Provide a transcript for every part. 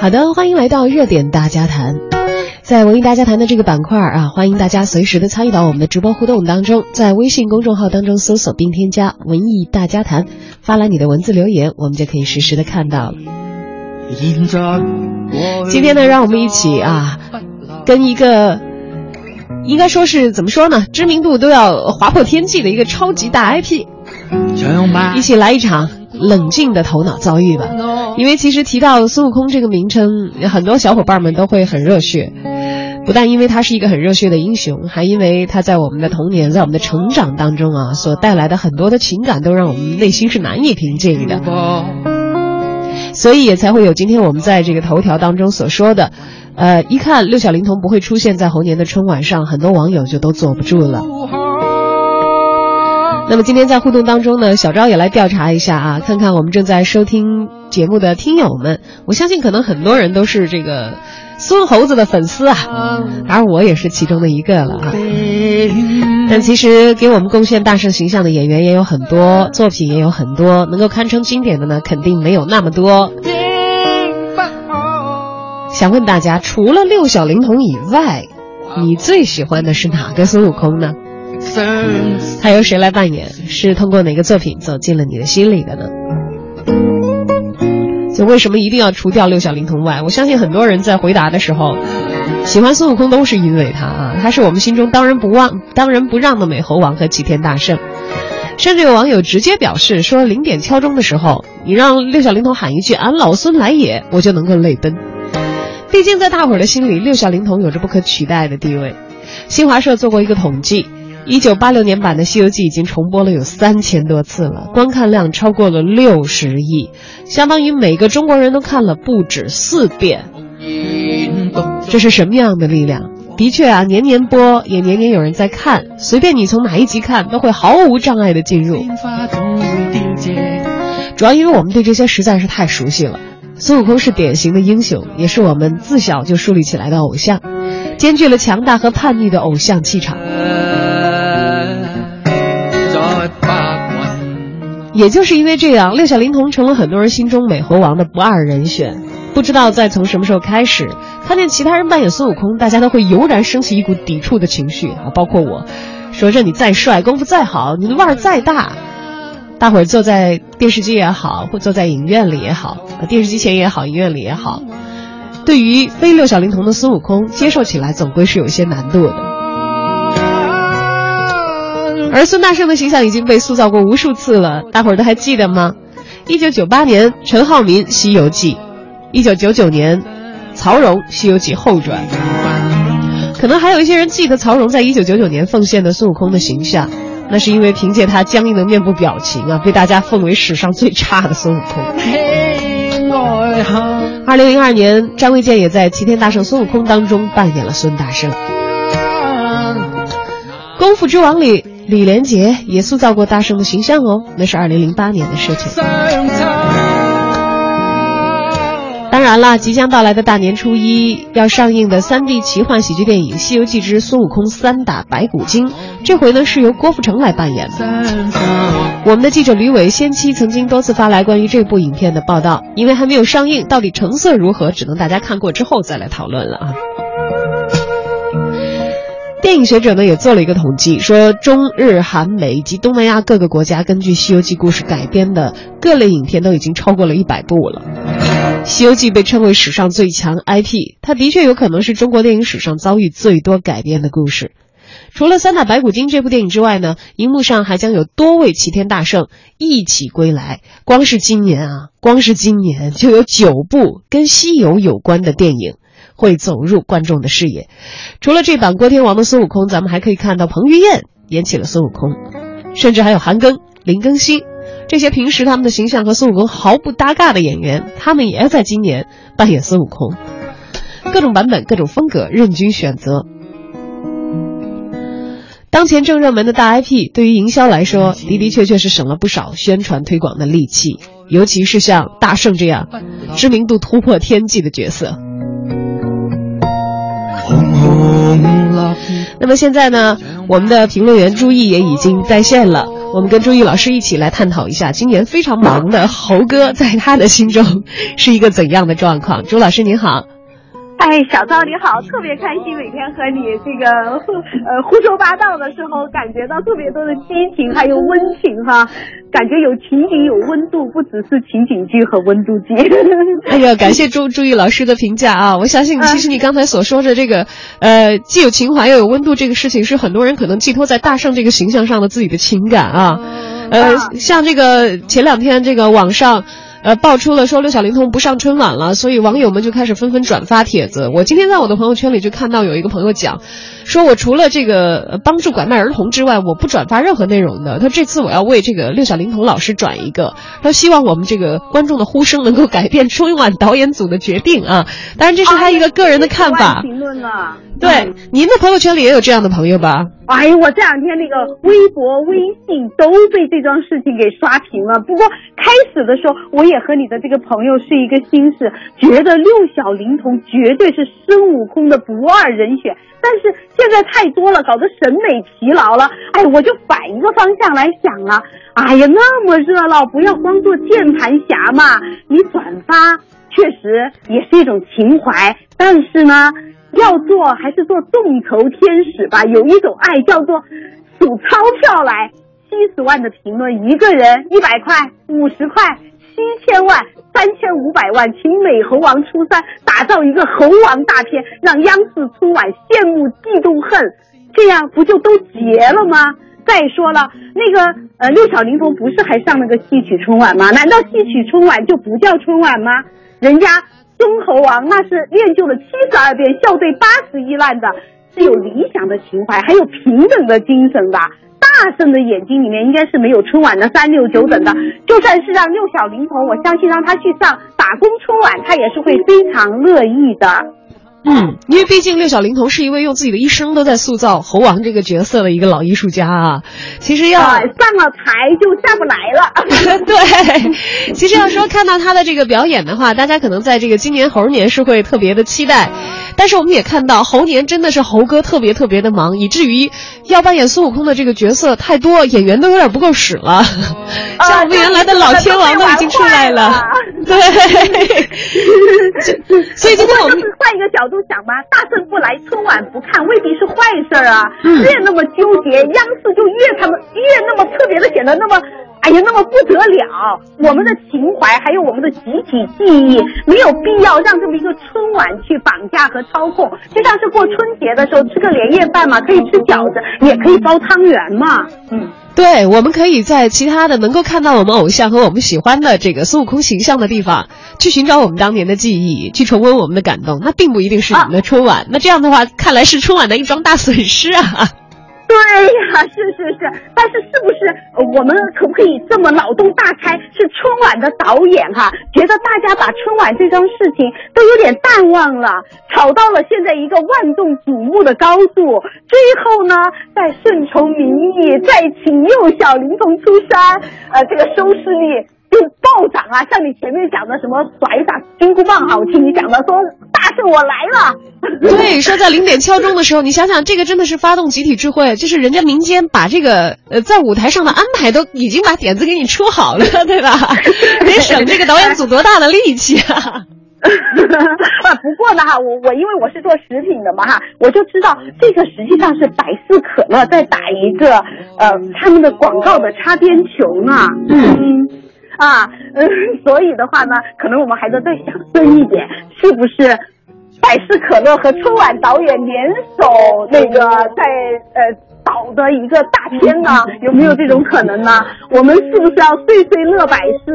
好的，欢迎来到热点大家谈。在文艺大家谈的这个板块啊，欢迎大家随时的参与到我们的直播互动当中，在微信公众号当中搜索并添加“文艺大家谈”，发来你的文字留言，我们就可以实时的看到了。今天呢，让我们一起啊，跟一个应该说是怎么说呢，知名度都要划破天际的一个超级大 IP，一起来一场。冷静的头脑遭遇吧，因为其实提到孙悟空这个名称，很多小伙伴们都会很热血，不但因为他是一个很热血的英雄，还因为他在我们的童年，在我们的成长当中啊，所带来的很多的情感都让我们内心是难以平静的，所以也才会有今天我们在这个头条当中所说的，呃，一看六小龄童不会出现在猴年的春晚上，很多网友就都坐不住了。那么今天在互动当中呢，小昭也来调查一下啊，看看我们正在收听节目的听友们，我相信可能很多人都是这个孙猴子的粉丝啊，而我也是其中的一个了啊。但其实给我们贡献大圣形象的演员也有很多，作品也有很多，能够堪称经典的呢，肯定没有那么多。想问大家，除了六小龄童以外，你最喜欢的是哪个孙悟空呢？他由谁来扮演？是通过哪个作品走进了你的心里的呢？就为什么一定要除掉六小龄童外？我相信很多人在回答的时候，喜欢孙悟空都是因为他啊，他是我们心中当仁不让、当仁不让的美猴王和齐天大圣。甚至有网友直接表示说，零点敲钟的时候，你让六小龄童喊一句“俺老孙来也”，我就能够泪奔。毕竟在大伙儿的心里，六小龄童有着不可取代的地位。新华社做过一个统计。一九八六年版的《西游记》已经重播了有三千多次了，观看量超过了六十亿，相当于每个中国人都看了不止四遍。这是什么样的力量？的确啊，年年播，也年年有人在看，随便你从哪一集看，都会毫无障碍的进入。主要因为我们对这些实在是太熟悉了。孙悟空是典型的英雄，也是我们自小就树立起来的偶像，兼具了强大和叛逆的偶像气场。也就是因为这样，六小龄童成了很多人心中美猴王的不二人选。不知道在从什么时候开始，看见其他人扮演孙悟空，大家都会油然升起一股抵触的情绪啊！包括我，说着你再帅，功夫再好，你的腕儿再大，大伙儿坐在电视机也好，或坐在影院里也好，电视机前也好，影院里也好，对于非六小龄童的孙悟空，接受起来总归是有一些难度的。而孙大圣的形象已经被塑造过无数次了，大伙儿都还记得吗？一九九八年陈浩民《西游记》，一九九九年曹荣《西游记后传》，可能还有一些人记得曹荣在一九九九年奉献的孙悟空的形象，那是因为凭借他僵硬的面部表情啊，被大家奉为史上最差的孙悟空。二零零二年，张卫健也在《齐天大圣孙悟空》当中扮演了孙大圣，《功夫之王》里。李连杰也塑造过大圣的形象哦，那是二零零八年的事情。当然了，即将到来的大年初一要上映的三 D 奇幻喜剧电影《西游记之孙悟空三打白骨精》，这回呢是由郭富城来扮演的。我们的记者吕伟先期曾经多次发来关于这部影片的报道，因为还没有上映，到底成色如何，只能大家看过之后再来讨论了啊。电影学者呢也做了一个统计，说中日韩美以及东南亚各个国家根据《西游记》故事改编的各类影片都已经超过了一百部了。《西游记》被称为史上最强 IP，它的确有可能是中国电影史上遭遇最多改编的故事。除了《三打白骨精》这部电影之外呢，荧幕上还将有多位齐天大圣一起归来。光是今年啊，光是今年就有九部跟西游有关的电影。会走入观众的视野。除了这版郭天王的孙悟空，咱们还可以看到彭于晏演起了孙悟空，甚至还有韩庚、林更新这些平时他们的形象和孙悟空毫不搭嘎的演员，他们也要在今年扮演孙悟空。各种版本、各种风格，任君选择。当前正热门的大 IP，对于营销来说，的的确确是省了不少宣传推广的力气，尤其是像大圣这样知名度突破天际的角色。那么现在呢，我们的评论员朱毅也已经在线了。我们跟朱毅老师一起来探讨一下，今年非常忙的猴哥在他的心中是一个怎样的状况？朱老师您好。哎，小赵你好，特别开心，每天和你这个呃胡说八道的时候，感觉到特别多的激情，还有温情哈，感觉有情景有温度，不只是情景剧和温度剧。哎呀，感谢朱朱毅老师的评价啊！我相信，其实你刚才所说的这个，呃，既有情怀又有温度，这个事情是很多人可能寄托在大圣这个形象上的自己的情感啊。呃，像这个前两天这个网上。呃，爆出了说六小龄童不上春晚了，所以网友们就开始纷纷转发帖子。我今天在我的朋友圈里就看到有一个朋友讲，说我除了这个帮助拐卖儿童之外，我不转发任何内容的。他这次我要为这个六小龄童老师转一个，他希望我们这个观众的呼声能够改变春晚导演组的决定啊。当然这是他一个个人的看法。评论了。对，您的朋友圈里也有这样的朋友吧？哎呀，我这两天那个微博、微信都被这桩事情给刷屏了。不过开始的时候，我也和你的这个朋友是一个心思，觉得六小龄童绝对是孙悟空的不二人选。但是现在太多了，搞得审美疲劳了。哎，我就反一个方向来想了。哎呀，那么热闹，不要光做键盘侠嘛，你转发确实也是一种情怀，但是呢。要做还是做众筹天使吧，有一种爱叫做数钞票来，七十万的评论，一个人一百块、五十块、七千万、三千五百万，请美猴王出山，打造一个猴王大片，让央视春晚羡慕嫉妒恨，这样不就都结了吗？再说了，那个呃六小龄童不是还上了个戏曲春晚吗？难道戏曲春晚就不叫春晚吗？人家。忠猴王那是练就了七十二变，笑对八十一难的，是有理想的情怀，还有平等的精神吧。大圣的眼睛里面应该是没有春晚的三六九等的。就算是让六小龄童，我相信让他去上打工春晚，他也是会非常乐意的。嗯，因为毕竟六小龄童是一位用自己的一生都在塑造猴王这个角色的一个老艺术家啊。其实要上了台就下不来了。对，其实要说看到他的这个表演的话，大家可能在这个今年猴年是会特别的期待。但是我们也看到猴年真的是猴哥特别特别的忙，以至于要扮演孙悟空的这个角色太多，演员都有点不够使了。像我们原来的老天王都已经出来了。对。所以今天我们换一个角度想吧，大圣不来春晚不看未必是坏事啊。越那么纠结，央视就越他们越那么特别的显得那么。哎呀，那么不得了！我们的情怀还有我们的集体记忆，没有必要让这么一个春晚去绑架和操控。就像是过春节的时候吃个年夜饭嘛，可以吃饺子，也可以包汤圆嘛。嗯，对，我们可以在其他的能够看到我们偶像和我们喜欢的这个孙悟空形象的地方，去寻找我们当年的记忆，去重温我们的感动。那并不一定是我们的春晚。那这样的话，看来是春晚的一桩大损失啊。对呀，是是是，但是是不是我们可不可以这么脑洞大开？是春晚的导演哈，觉得大家把春晚这桩事情都有点淡忘了，炒到了现在一个万众瞩目的高度，最后呢，再顺从民意，再请六小龄童出山，呃，这个收视率。就暴涨啊！像你前面讲的什么甩一把金箍棒，好听你讲的说大圣我来了。对，说在零点敲钟的时候，你想想这个真的是发动集体智慧，就是人家民间把这个呃在舞台上的安排都已经把点子给你出好了，对吧？得省这个导演组多大的力气啊！啊，不过呢哈，我我因为我是做食品的嘛哈，我就知道这个实际上是百事可乐在打一个呃他们的广告的擦边球呢。嗯。啊，嗯，所以的话呢，可能我们还得再想深一点，是不是百事可乐和春晚导演联手那个在呃。导的一个大片呢，有没有这种可能呢？我们是不是要岁岁乐百事，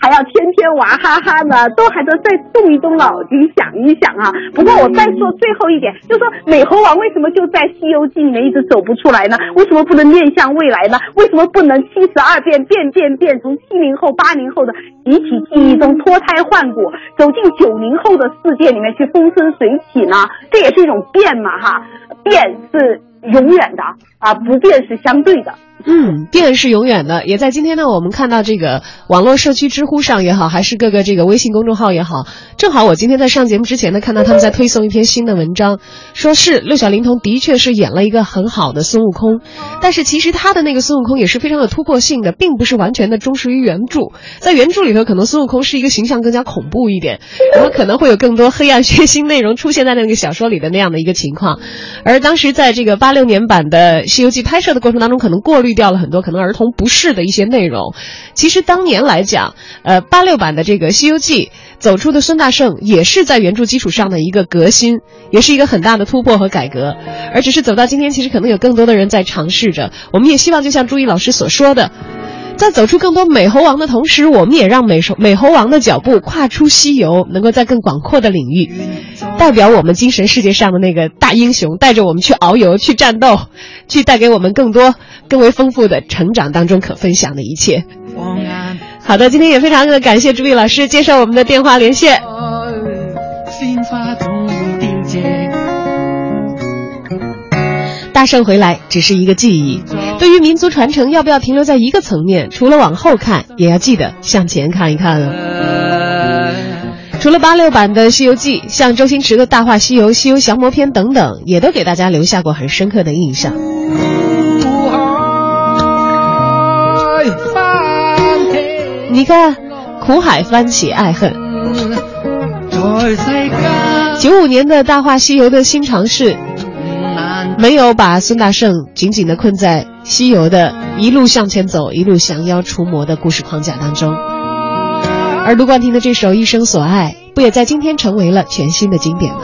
还要天天娃哈哈呢？都还得再动一动脑筋想一想啊！不过我再说最后一点，就说美猴王为什么就在《西游记》里面一直走不出来呢？为什么不能面向未来呢？为什么不能七十二变变变变，从七零后、八零后的集体记忆中脱胎换骨，走进九零后的世界里面去风生水起呢？这也是一种变嘛，哈，变是。永远的啊，不变是相对的。嗯，变是永远的，也在今天呢。我们看到这个网络社区知乎上也好，还是各个这个微信公众号也好，正好我今天在上节目之前呢，看到他们在推送一篇新的文章，说是六小龄童的确是演了一个很好的孙悟空，但是其实他的那个孙悟空也是非常有突破性的，并不是完全的忠实于原著。在原著里头，可能孙悟空是一个形象更加恐怖一点，然后可能会有更多黑暗血腥内容出现在那个小说里的那样的一个情况。而当时在这个八六年版的《西游记》拍摄的过程当中，可能过滤掉了很多可能儿童不适的一些内容。其实当年来讲，呃，八六版的这个《西游记》走出的孙大圣，也是在原著基础上的一个革新，也是一个很大的突破和改革。而只是走到今天，其实可能有更多的人在尝试着。我们也希望，就像朱毅老师所说的。在走出更多美猴王的同时，我们也让美猴美猴王的脚步跨出西游，能够在更广阔的领域，代表我们精神世界上的那个大英雄，带着我们去遨游、去战斗，去带给我们更多、更为丰富的成长当中可分享的一切。好的，今天也非常的感谢朱毅老师接受我们的电话连线。大圣回来只是一个记忆，对于民族传承，要不要停留在一个层面？除了往后看，也要记得向前看一看哦。除了八六版的《西游记》，像周星驰的《大话西游》《西游降魔篇》等等，也都给大家留下过很深刻的印象。你看，苦海翻起爱恨。九五年的《大话西游》的新尝试。没有把孙大圣紧紧地困在西游的一路向前走、一路降妖除魔的故事框架当中，而卢冠廷的这首《一生所爱》，不也在今天成为了全新的经典吗？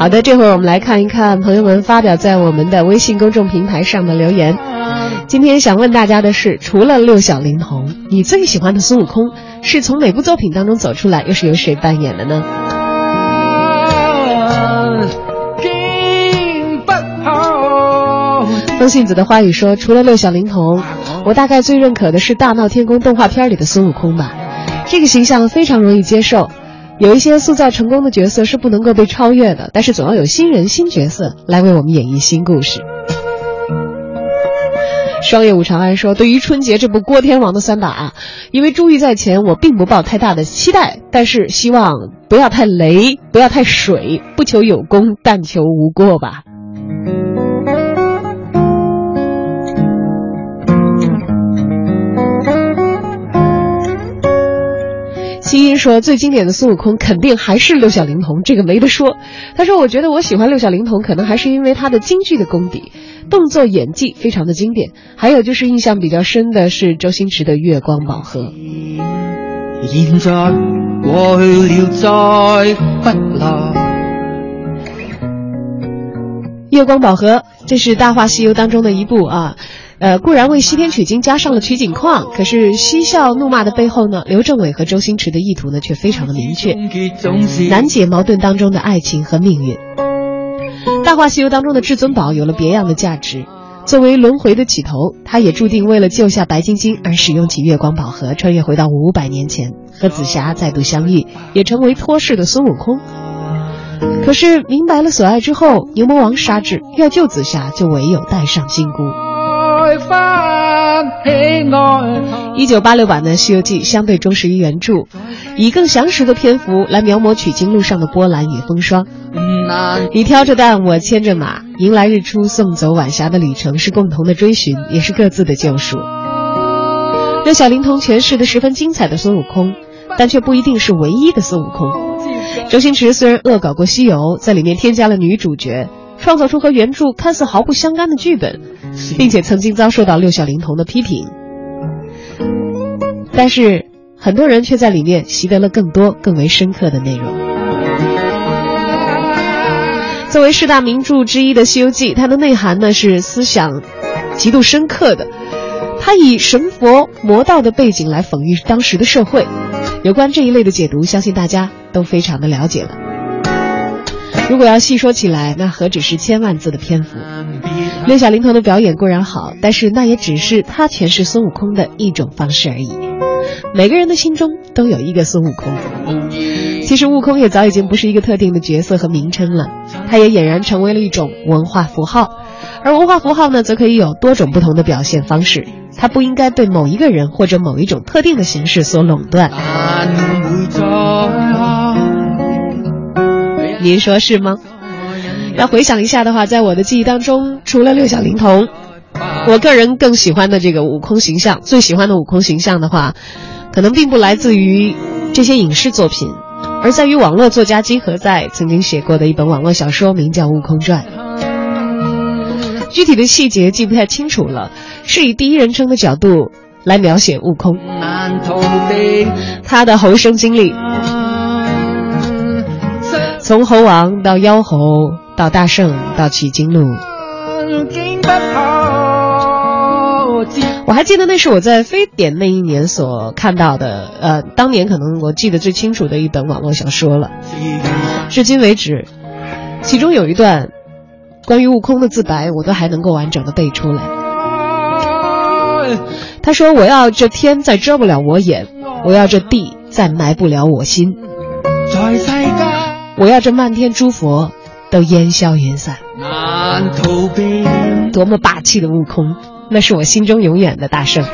好的，这会儿我们来看一看朋友们发表在我们的微信公众平台上的留言。今天想问大家的是，除了六小龄童，你最喜欢的孙悟空是从哪部作品当中走出来，又是由谁扮演的呢？风信子的花语说，除了六小龄童，我大概最认可的是《大闹天宫》动画片里的孙悟空吧，这个形象非常容易接受。有一些塑造成功的角色是不能够被超越的，但是总要有新人、新角色来为我们演绎新故事。双叶武长安说：“对于春节这部郭天王的三打，因为珠玉在前，我并不抱太大的期待，但是希望不要太雷，不要太水，不求有功，但求无过吧。”青音说：“最经典的孙悟空肯定还是六小龄童，这个没得说。”他说：“我觉得我喜欢六小龄童，可能还是因为他的京剧的功底，动作演技非常的经典。还有就是印象比较深的是周星驰的《月光宝盒》。”现在过去了，再不来。月光宝盒，这是《大话西游》当中的一部啊。呃，固然为西天取经加上了取景框，可是嬉笑怒骂的背后呢，刘镇伟和周星驰的意图呢却非常的明确，难解矛盾当中的爱情和命运。《大话西游》当中的至尊宝有了别样的价值，作为轮回的起头，他也注定为了救下白晶晶而使用起月光宝盒，穿越回到五百年前和紫霞再度相遇，也成为托世的孙悟空。可是明白了所爱之后，牛魔王杀至，要救紫霞，就唯有带上金箍。一九八六版的《西游记》相对忠实于原著，以更详实的篇幅来描摹取经路上的波澜与风霜。你挑着担，我牵着马，迎来日出，送走晚霞的旅程是共同的追寻，也是各自的救赎。六小龄童诠释的十分精彩的孙悟空，但却不一定是唯一的孙悟空。周星驰虽然恶搞过《西游》，在里面添加了女主角。创造出和原著看似毫不相干的剧本，并且曾经遭受到六小龄童的批评，但是很多人却在里面习得了更多更为深刻的内容。作为四大名著之一的《西游记》，它的内涵呢是思想极度深刻的，它以神佛魔道的背景来讽喻当时的社会。有关这一类的解读，相信大家都非常的了解了。如果要细说起来，那何止是千万字的篇幅？六小龄童的表演固然好，但是那也只是他诠释孙悟空的一种方式而已。每个人的心中都有一个孙悟空。其实悟空也早已经不是一个特定的角色和名称了，他也俨然成为了一种文化符号。而文化符号呢，则可以有多种不同的表现方式，它不应该被某一个人或者某一种特定的形式所垄断。您说是吗？要回想一下的话，在我的记忆当中，除了六小龄童，我个人更喜欢的这个悟空形象，最喜欢的悟空形象的话，可能并不来自于这些影视作品。而在于网络作家金河在曾经写过的一本网络小说，名叫《悟空传》。具体的细节记不太清楚了，是以第一人称的角度来描写悟空，他的猴生经历，从猴王到妖猴，到大圣，到取经路。我还记得那是我在非典那一年所看到的，呃，当年可能我记得最清楚的一本网络小说了。至今为止，其中有一段关于悟空的自白，我都还能够完整的背出来。他说：“我要这天再遮不了我眼，我要这地再埋不了我心，我要这漫天诸佛都烟消云散。”多么霸气的悟空！那是我心中永远的大圣。